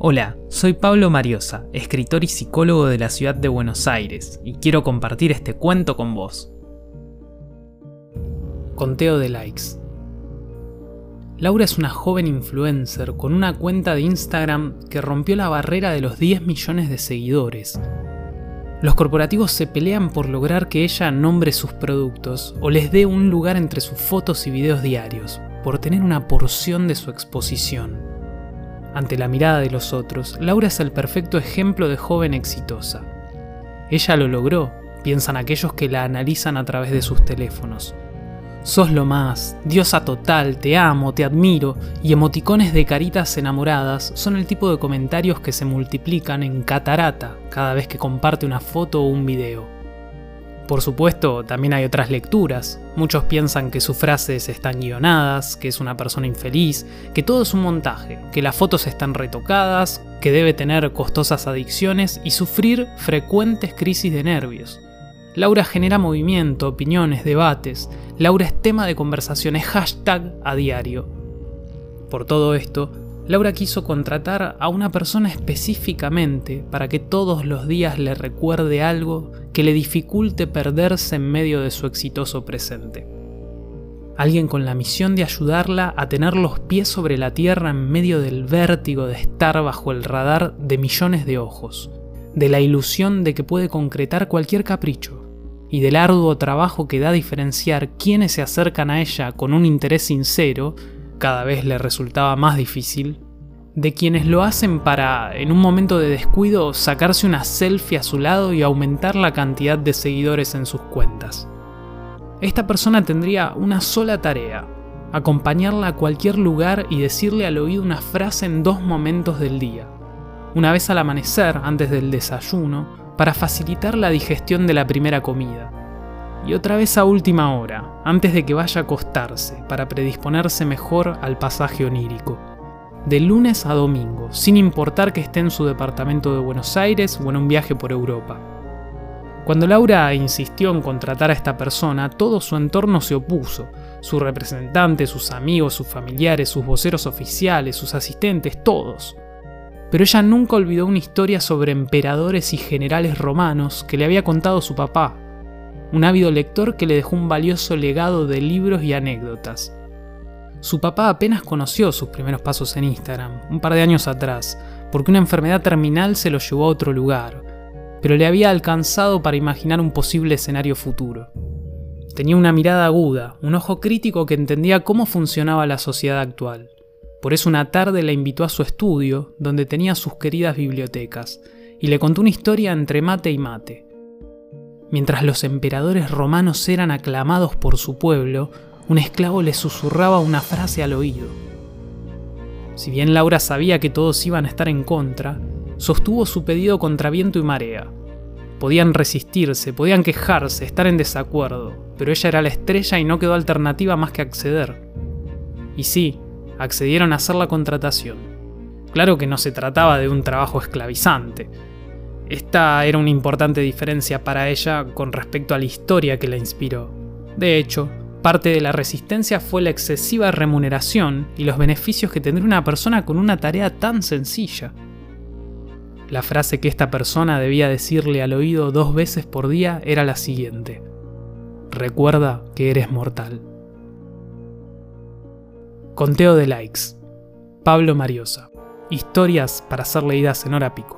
Hola, soy Pablo Mariosa, escritor y psicólogo de la ciudad de Buenos Aires, y quiero compartir este cuento con vos. Conteo de likes. Laura es una joven influencer con una cuenta de Instagram que rompió la barrera de los 10 millones de seguidores. Los corporativos se pelean por lograr que ella nombre sus productos o les dé un lugar entre sus fotos y videos diarios, por tener una porción de su exposición. Ante la mirada de los otros, Laura es el perfecto ejemplo de joven exitosa. Ella lo logró, piensan aquellos que la analizan a través de sus teléfonos. Sos lo más, diosa total, te amo, te admiro, y emoticones de caritas enamoradas son el tipo de comentarios que se multiplican en catarata cada vez que comparte una foto o un video. Por supuesto, también hay otras lecturas. Muchos piensan que sus frases están guionadas, que es una persona infeliz, que todo es un montaje, que las fotos están retocadas, que debe tener costosas adicciones y sufrir frecuentes crisis de nervios. Laura genera movimiento, opiniones, debates. Laura es tema de conversaciones, hashtag a diario. Por todo esto, Laura quiso contratar a una persona específicamente para que todos los días le recuerde algo que le dificulte perderse en medio de su exitoso presente. Alguien con la misión de ayudarla a tener los pies sobre la tierra en medio del vértigo de estar bajo el radar de millones de ojos, de la ilusión de que puede concretar cualquier capricho, y del arduo trabajo que da diferenciar quienes se acercan a ella con un interés sincero cada vez le resultaba más difícil, de quienes lo hacen para, en un momento de descuido, sacarse una selfie a su lado y aumentar la cantidad de seguidores en sus cuentas. Esta persona tendría una sola tarea, acompañarla a cualquier lugar y decirle al oído una frase en dos momentos del día. Una vez al amanecer, antes del desayuno, para facilitar la digestión de la primera comida y otra vez a última hora, antes de que vaya a acostarse, para predisponerse mejor al pasaje onírico. De lunes a domingo, sin importar que esté en su departamento de Buenos Aires o en un viaje por Europa. Cuando Laura insistió en contratar a esta persona, todo su entorno se opuso. Su representante, sus amigos, sus familiares, sus voceros oficiales, sus asistentes, todos. Pero ella nunca olvidó una historia sobre emperadores y generales romanos que le había contado su papá, un ávido lector que le dejó un valioso legado de libros y anécdotas. Su papá apenas conoció sus primeros pasos en Instagram, un par de años atrás, porque una enfermedad terminal se lo llevó a otro lugar, pero le había alcanzado para imaginar un posible escenario futuro. Tenía una mirada aguda, un ojo crítico que entendía cómo funcionaba la sociedad actual. Por eso una tarde la invitó a su estudio, donde tenía sus queridas bibliotecas, y le contó una historia entre mate y mate. Mientras los emperadores romanos eran aclamados por su pueblo, un esclavo le susurraba una frase al oído. Si bien Laura sabía que todos iban a estar en contra, sostuvo su pedido contra viento y marea. Podían resistirse, podían quejarse, estar en desacuerdo, pero ella era la estrella y no quedó alternativa más que acceder. Y sí, accedieron a hacer la contratación. Claro que no se trataba de un trabajo esclavizante, esta era una importante diferencia para ella con respecto a la historia que la inspiró. De hecho, parte de la resistencia fue la excesiva remuneración y los beneficios que tendría una persona con una tarea tan sencilla. La frase que esta persona debía decirle al oído dos veces por día era la siguiente. Recuerda que eres mortal. Conteo de likes. Pablo Mariosa. Historias para ser leídas en hora pico.